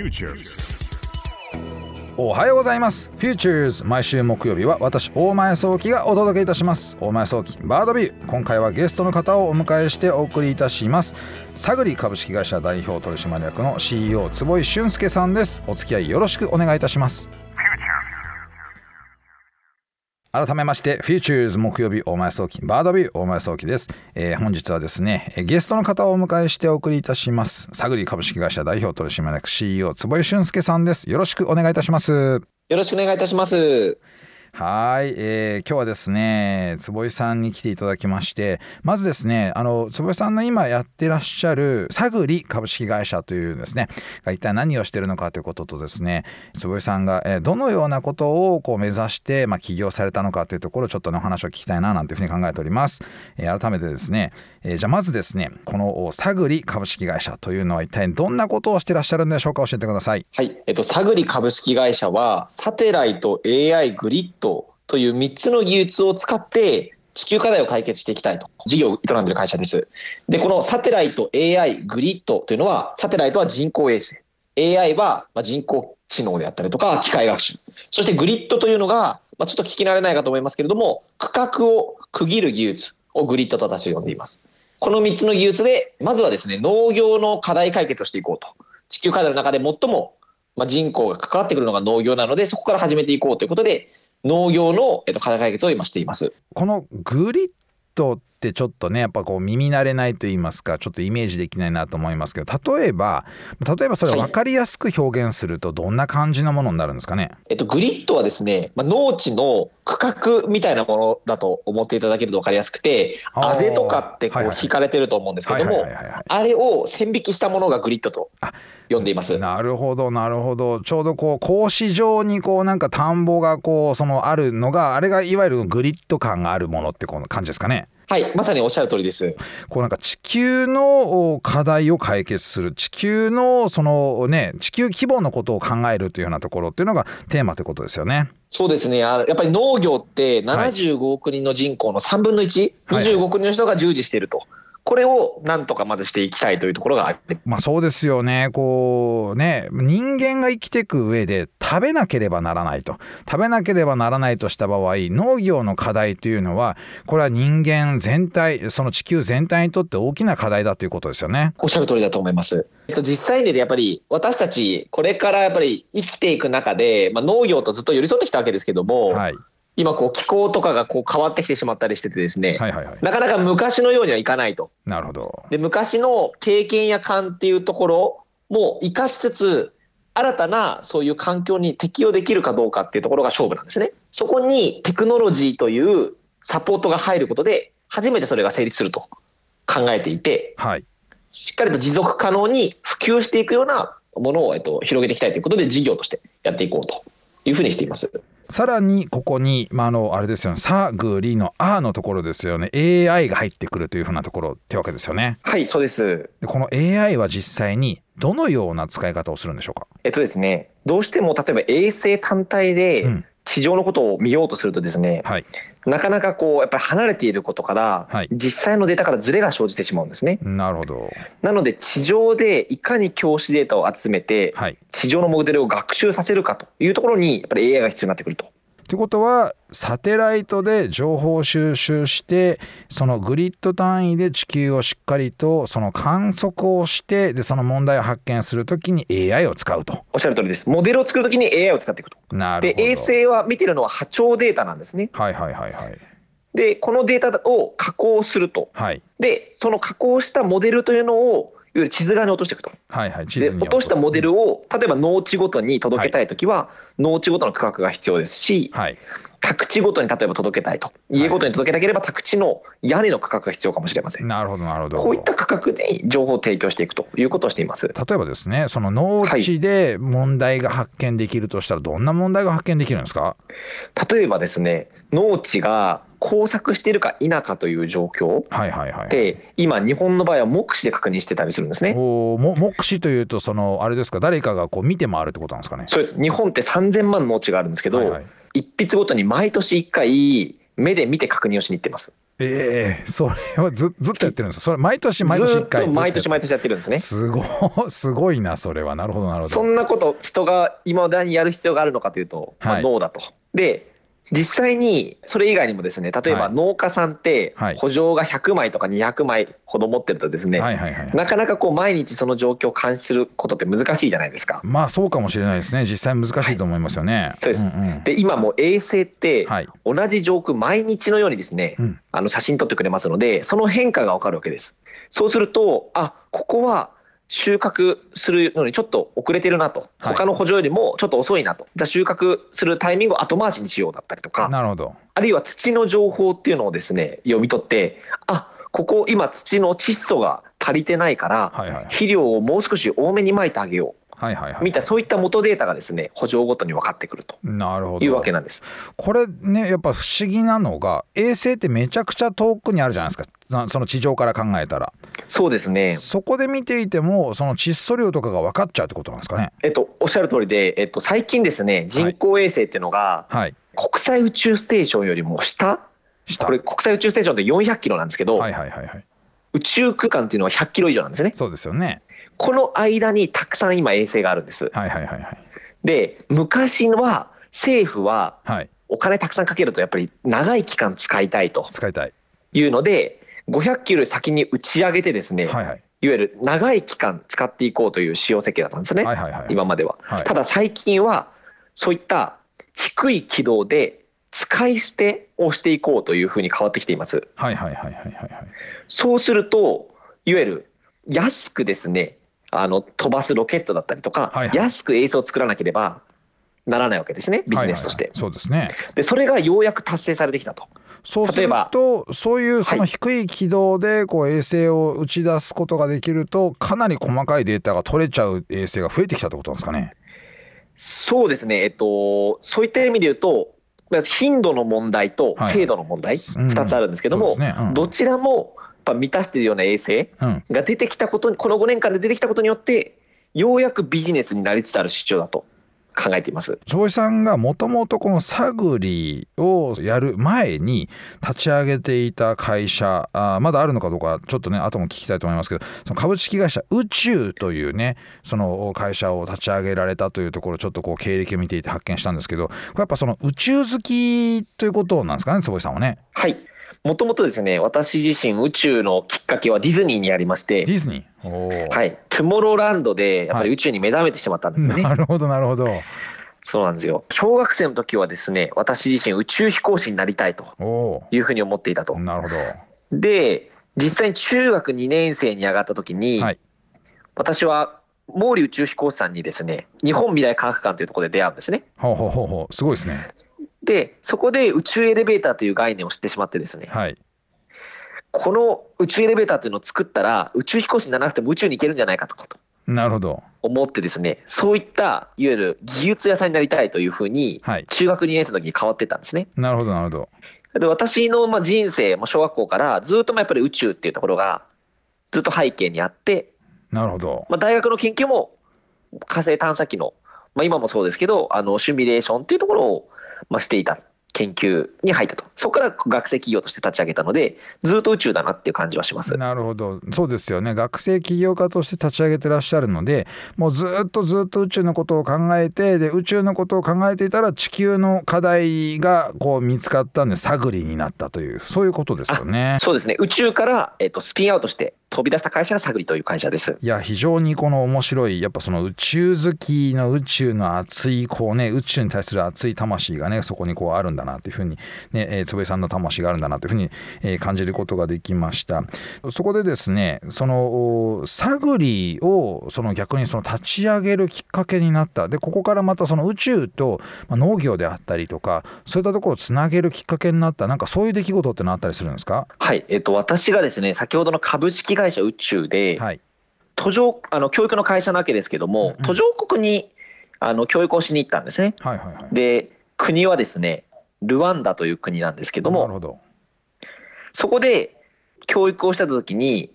Futures. おはようございます。Futures 毎週木曜日は私大前創希がお届けいたします。大前創希バードビュー。今回はゲストの方をお迎えしてお送りいたします。サグリ株式会社代表取締役の CEO 坪井俊輔さんです。お付き合いよろしくお願いいたします。改めまして、フューチューズ木曜日大前創希、バードビュー大前創希です、えー本日はですね、ゲストの方をお迎えしてお送りいたします。サグリ株式会社代表取締役 CEO 坪井俊輔さんです。よろしくお願いいたします。よろしくお願いいたします。はい、えー今日はですね坪井さんに来ていただきましてまずですねあの坪井さんの今やってらっしゃるサグリ株式会社というですねが一体何をしてるのかということとですね坪井さんが、えーどのようなことをこう目指して、まあ、起業されたのかというところをちょっとねお話を聞きたいななんていうふうに考えております、えー改めてですね、えーじゃあまずですねこのサグリ株式会社というのは一体どんなことをしてらっしゃるんでしょうか教えてくださいはい。えっと、サグリ株式会社は、サテライト、AI、グリッドという3つの技術を使って、地球課題を解決していきたいと、事業を営んでる会社です。で、このサテライト、AI、グリッドというのは、サテライトは人工衛星、AI は人工知能であったりとか、機械学習、そしてグリッドというのが、まあ、ちょっと聞き慣れないかと思いますけれども、区画を区切る技術をグリッドと私は呼んでいます。この3つの技術で、まずはですね、農業の課題解決をしていこうと。地球課題の中で最も、まあ、人口が関わってくるのが農業なので、そこから始めていこうということで、農業の、えっと、課題解決を今しています。このグリッドってちょっとねやっぱこう耳慣れないと言いますかちょっとイメージできないなと思いますけど例えば例えばそれをはい。分かりやすく表現するとどんな感じのものになるんですかね、えっと、グリッドはですね、まあ、農地の区画みたいなものだと思っていただけると分かりやすくて、あぜとかってこはいはいはい。う引かれてると思うんですけはいどもはいはいはいはいあれを線引きしたものがグリッドとあ呼んでいます。なるほどなるほど。ちょうどこう格子状にこうなんか田んぼがこうそのあるのがあれがいわゆるグリッド感があるものってこの感じですかね？はい、まさにおっしゃる通りです。こうなんか地球のお課題を解決する地球のそのね地球規模のことを考えるというようなところっていうのがテーマということですよね。そうですね。あやっぱり農業ってはい75億人の人口の3分の1、はい25億人の人が従事していると。これをなんとかまずしていきたいというところがありまあそうですよねこうね人間が生きていく上で食べなければならないと食べなければならないとした場合農業の課題というのはこれは人間全体その地球全体にとって大きな課題だということですよね。おっしゃる通りだと思います。えっと、実際にねやっぱり私たちこれからやっぱり生きていく中で、まあ、農業とずっと寄り添ってきたわけですけども、はい、今こう気候とかがこう変わってきてしまったりしててですね、はいはいはいなかなか昔のようにはいかないと。なるほど。で昔の経験や勘っていうところも生かしつつ新たなそういう環境に適応できるかどうかっていうところが勝負なんですね。そこにテクノロジーというサポートが入ることで初めてそれが成立すると考えていてはいしっかりと持続可能に普及していくようなものを、えっと、広げていきたいということで事業としてやっていこうというふうにしています。さらにここに、まあ、あのあれですよね「さぐり」の「あ」のところですよね。AI が入ってくるというふうなところってわけですよね。はいそうです。でこの AI は実際にどのような使い方をするんでしょうか？えっとですね、どうしても例えば衛星単体でうん地上のことを見ようとするとですね、はいなかなかこうやっぱり離れていることから、はい実際のデータからズレが生じてしまうんですね。なるほどなので地上でいかに教師データを集めてはい地上のモデルを学習させるかというところにやっぱり AI が必要になってくると。ってことはサテライトで情報を収集してそのグリッド単位で地球をしっかりとその観測をしてでその問題を発見するときに AI を使うと。おっしゃる通りです。モデルを作るときに AI を使っていくと。でなるほど衛星は見てるのは波長データなんですね。はいはいはいはいでこのデータを加工すると。はいでその加工したモデルというのをゆる地図側に落としていくと。はいはい地で図に落としたモデルをを例えば農地ごとに届けたいときは、農地ごとの区画が必要ですしはい。宅地ごとに例えば届けたいと。家ごとに届けたければ宅地の屋根の区画が必要かもしれません。なるほどなるほど。こういった区画で情報を提供していくということをしています。例えばですねその農地で問題が発見できるとしたらどんな問題が発見できるんですか？例えばですね農地が耕作しているか否かという状況はいはいはい。で今日本の場合は目視で確認してたりするんですね。おーも目視というとそのあれですか誰かがこう見て回るってことなんですかね？そうです。日本って3000万の農地があるんですけど、はいはい。一筆ごとに毎年1回目で見て確認をしに行ってます。ええそれはずずっとやってるんですか？それ毎年毎年1回ずっと毎年毎年やってるんですね。すごすごいなそれは。なるほどなるほど。そんなこと人が今だにやる必要があるのかというと、まあ、はい。ノーだと。で実際にそれ以外にもですね例えばはい。農家さんってはい。補助が100枚とか200枚ほど持ってるとですね、はいはいはいなかなかこう毎日その状況を監視することって難しいじゃないですか。まあそうかもしれないですね。実際難しいと思いますよね、そうです。んうんで今もう衛星ってはい。同じ上空毎日のようにですね、うん。あの写真撮ってくれますのでその変化がわかるわけです。そうするとあここは収穫するのにちょっと遅れてるなと。はい。他の補助よりもちょっと遅いなと、じゃあ収穫するタイミングを後回しにしようだったりとか。なるほど。あるいは土の情報っていうのをですね読み取ってあここ今土の窒素が足りてないからはいはい肥料をもう少し多めにまいてあげよはいはいはい。たいなそういった元データがですね補助ごとに分かってくるというわけなんです。これねやっぱ不思議なのが衛星ってめちゃくちゃ遠くにあるじゃないですか。なその地上から考えたら。そうですね。そこで見ていてもその窒素量とかが分かっちゃうってことなんですかね。えっと、おっしゃる通りで、えっと、最近ですね人工衛星っていうのがはい。国際宇宙ステーションよりも下？下。これ国際宇宙ステーションって400キロなんですけど、はいはいはいはい。宇宙空間っていうのは100キロ以上なんですね。そうですよねこの間にたくさん今衛星があるんです。はいはいはいはい。で昔は政府ははい。お金たくさんかけるとやっぱり長い期間使いたいと。使いたい。いうので500キロ先に打ち上げてですね、はいはい。いわゆる長い期間使っていこうという仕様設計だったんですね、はいはいはい。今までは。はい。ただ最近はそういった低い軌道で使い捨てをしていこうというふうに変わってきています。はいはいはいはいはいはい。そうするといわゆる安くですねあの飛ばすロケットだったりとか、はいはい。安く衛星を作らなければならないわけですねビジネスとして。はいはいはいそうですね。でそれがようやく達成されてきたと。そうするとそういうそのはい。低い軌道でこう衛星を打ち出すことができるとかなり細かいデータが取れちゃう衛星が増えてきたってことなんですかね。そうですね、えっと、そういった意味で言うと頻度の問題とはい精度の問題、うん。2つあるんですけども、ね。うん。どちらもやっぱ満たしているような衛星うん、が出てきたことにこの5年間で出てきたことによってようやくビジネスになりつつある市場だと考えています。坪井さんがもともとこの探りをやる前に立ち上げていた会社あまだあるのかどうかちょっとね後も聞きたいと思いますけどその株式会社宇宙というねその会社を立ち上げられたというところちょっとこう経歴を見ていて発見したんですけどこれやっぱその宇宙好きということなんですかね坪井さんはね。はいもともとですね私自身宇宙のきっかけはディズニーにありましてディズニー？はい、トゥモローランドでやっぱり宇宙に目覚めてしまったんですよね。なるほどなるほど。そうなんですよ小学生の時はですね私自身宇宙飛行士になりたいとおいうふうに思っていたとお。なるほど。で実際に中学2年生に上がった時に、はい私は毛利宇宙飛行士さんにですね日本未来科学館というところで出会うんですね。ほうほうほうほうすごいですね。でそこで宇宙エレベーターという概念を知ってしまってですねはい。この宇宙エレベーターというのを作ったら宇宙飛行士にならなくても宇宙に行けるんじゃないかとかとなるほど。思ってですねそういったいわゆる技術屋さんになりたいというふうにはい。中学2年生の時に変わってったんですね。なるほどなるほど。で私のまあ人生も小学校からずっとまあやっぱり宇宙っていうところがずっと背景にあって、なるほど。まあ、大学の研究も火星探査機の、まあ、今もそうですけどあのシミュレーションっていうところをまあしていた。研究に入ったとそこから学生企業として立ち上げたのでずっと宇宙だなっていう感じはします。なるほどそうですよね学生起業家として立ち上げてらっしゃるのでもうずっとずっと宇宙のことを考えてで宇宙のことを考えていたら地球の課題がこう見つかったんで探りになったというそういうことですよね。そうですね宇宙から、えっとスピンアウトして飛び出した会社がサグリという会社です。いや非常にこの面白いやっぱその宇宙好きの宇宙の熱いこうね宇宙に対する熱い魂がねそこにこうあるんだなというふうにね、えー、坪井さんの魂があるんだなというふうに、えー感じることができました。そこでですねそのお探りをその逆にその立ち上げるきっかけになった。でここからまたその宇宙と、まあ、農業であったりとかそういったところをつなげるきっかけになった。なんかそういう出来事ってのあったりするんですか？はい、えっと私がですね先ほどの株式会社宇宙で、はい。途上あの教育の会社なわけですけども、うんうん。途上国にあの教育をしに行ったんですね。はいはいはい。で国はですねルワンダという国なんですけどもなるほど。そこで教育をした時に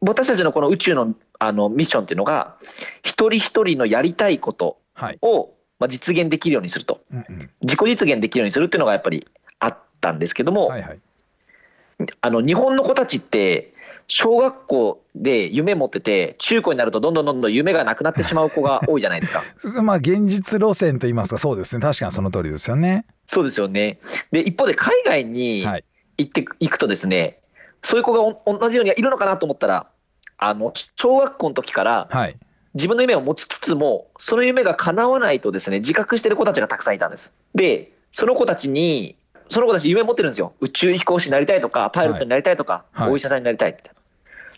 私たちのこの宇宙のあのミッションっていうのが一人一人のやりたいことはい、をまあ実現できるようにすると。うんうん、自己実現できるようにするっていうのがやっぱりあったんですけども、はいはい。あの日本の子たちって小学校で夢持ってて中高になるとどんどんどんどん夢がなくなってしまう子が多いじゃないですか。まあ現実路線と言いますかそうですね確かにその通りですよね。そうですよねで一方で海外にはい行っていくとですね、そういう子がお同じようにいるのかなと思ったらあの小学校の時からはい自分の夢を持ちつつもその夢が叶わないとですね自覚してる子たちがたくさんいたんです。でその子たちにその子たち夢持ってるんですよ宇宙飛行士になりたいとかパイロットになりたいとか、はいはいお医者さんになりたいみたいな。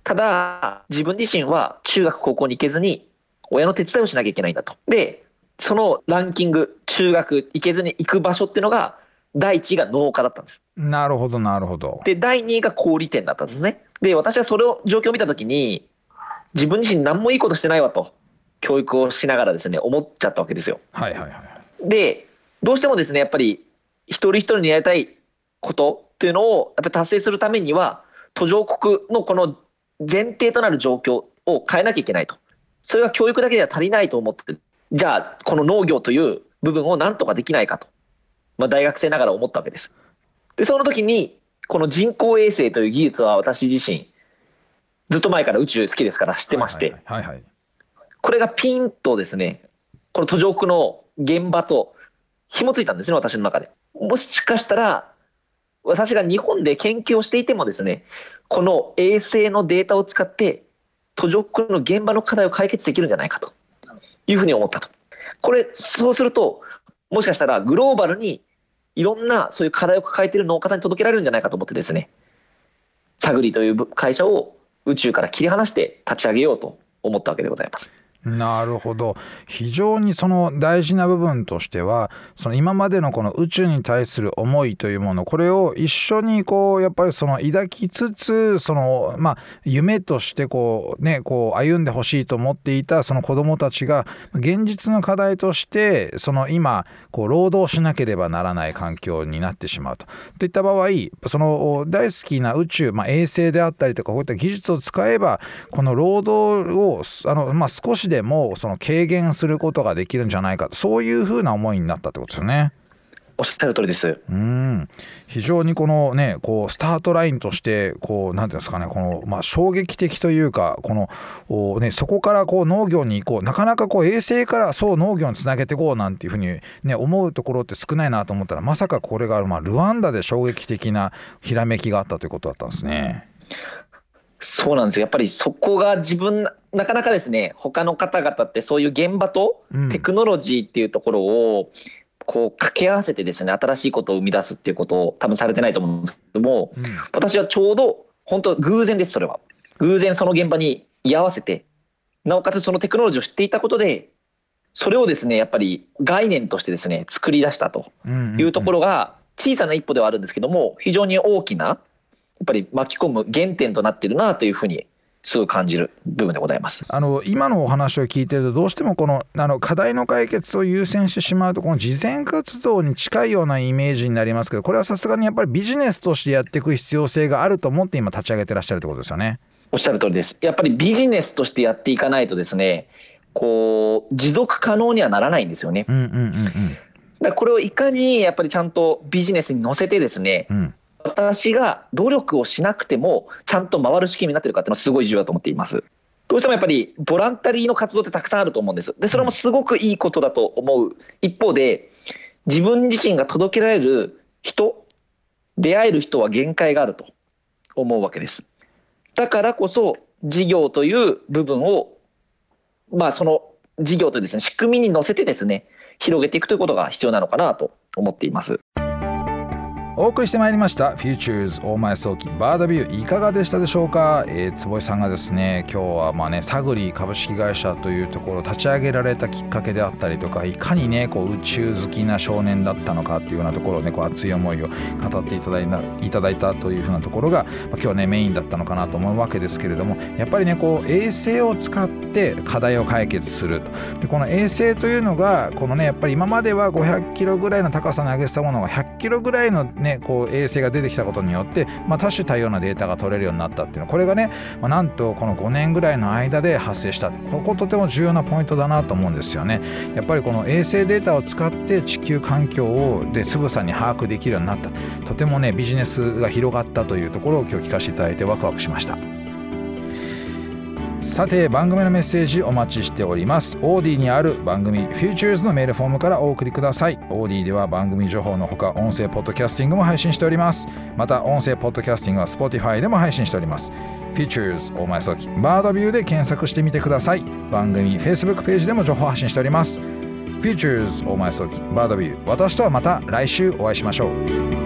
ただ自分自身は中学高校に行けずに親の手伝いをしなきゃいけないんだと。でそのランキング中学行けずに行く場所っていうのが第一位が農家だったんです。なるほどなるほど。で第2位が小売店だったんですね。で私はそれを状況を見た時に自分自身何もいいことしてないわと教育をしながらですね思っちゃったわけですよ。はいはいはい。でどうしてもですねやっぱり一人一人にやりたいことっていうのをやっぱり達成するためには途上国のこの前提となる状況を変えなきゃいけないと。それが教育だけでは足りないと思ってじゃあこの農業という部分をなんとかできないかと、まあ、大学生ながら思ったわけです。でその時にこの人工衛星という技術は私自身ずっと前から宇宙好きですから知ってまして、これがピンとですねこの途上国の現場と紐ついたんですね私の中で。もしかしたら私が日本で研究をしていてもですねこの衛星のデータを使って途上国の現場の課題を解決できるんじゃないかというふうに思ったと。これそうするともしかしたらグローバルにいろんなそういう課題を抱えている農家さんに届けられるんじゃないかと思ってですねサグリという会社を宇宙から切り離して立ち上げようと思ったわけでございます。なるほど非常にその大事な部分としてはその今までのこの宇宙に対する思いというものこれを一緒にこうやっぱりその抱きつつそのまあ夢としてこうねこう歩んでほしいと思っていたその子どもたちが現実の課題としてその今こう労働しなければならない環境になってしまうと。といった場合その大好きな宇宙、まあ、衛星であったりとかこういった技術を使えばこの労働をあの、まあ、少しでもその軽減することができるんじゃないかそういうふうな思いになったってことですよね。おっしゃる通りです。うん非常にこのねこうスタートラインとしてこうなんていうんですかねこの、まあ、衝撃的というかこのお、ね、そこからこう農業に行こうなかなかこう衛星からそう農業につなげていこうなんていうふうに、ね、思うところって少ないなと思ったらまさかこれが、まあ、ルワンダで衝撃的なひらめきがあったということだったんですね。そうなんですよ。やっぱりそこが自分なかなかですね他の方々ってそういう現場とうん。テクノロジーっていうところをこう掛け合わせてですね新しいことを生み出すっていうことを多分されてないと思うんですけどもうん。私はちょうど本当偶然ですそれは。偶然その現場に居合わせてなおかつそのテクノロジーを知っていたことでそれをですねやっぱり概念としてですね作り出したとうんいうところが小さな一歩ではあるんですけども非常に大きなやっぱり巻き込む原点となっているなというふうにすごい感じる部分でございます。あの今のお話を聞いてるとどうしてもこのあの課題の解決を優先してしまうとこの慈善活動に近いようなイメージになりますけどこれはさすがにやっぱりビジネスとしてやっていく必要性があると思って今立ち上げてらっしゃるってことですよね。おっしゃる通りです。やっぱりビジネスとしてやっていかないとですねこう持続可能にはならないんですよね。うんうんうんだからこれをいかにやっぱりちゃんとビジネスに乗せてですねうんうん私が努力をしなくてもちゃんと回る仕組みになってるかっていうのはすごい重要だと思っています。どうしてもやっぱりボランタリーの活動ってたくさんあると思うんです。でそれもすごくいいことだと思う一方で自分自身が届けられる人出会える人は限界があると思うわけです。だからこそ事業という部分をまあその事業というですね仕組みに乗せてですね広げていくということが必要なのかなと思っています。お送りしてまいりました「Futures 大前早期バーダビュー」いかがでしたでしょうか、えー、坪井さんがですね今日はまあねサグリ株式会社というところを立ち上げられたきっかけであったりとかいかにねこう宇宙好きな少年だったのかっていうようなところをねこう熱い思いを語っていただいたいただいたというふうなところが、まあ、今日はねメインだったのかなと思うわけですけれどもやっぱりねこう衛星を使って課題を解決するでこの衛星というのがこのねやっぱり今までは500キロぐらいの高さに上げてたものが100キロぐらいのねねこう衛星が出てきたことによって、まあ、多種多様なデータが取れるようになったっていうの。はこれがね、まあ、なんとこの5年ぐらいの間で発生した。こことても重要なポイントだなと思うんですよね。やっぱりこの衛星データを使って地球環境をでつぶさに把握できるようになった。とてもねビジネスが広がったというところを今日聞かせていただいてワクワクしました。さて番組のメッセージお待ちしております。オーディにある番組 Futures のメールフォームからお送りください。オーディでは番組情報のほか音声ポッドキャスティングも配信しております。また音声ポッドキャスティングは Spotify でも配信しております。Futures 大前早期バードビューで検索してみてください。番組 Facebook ページでも情報発信しております。Futures 大前早期バードビュー。私とはまた来週お会いしましょう。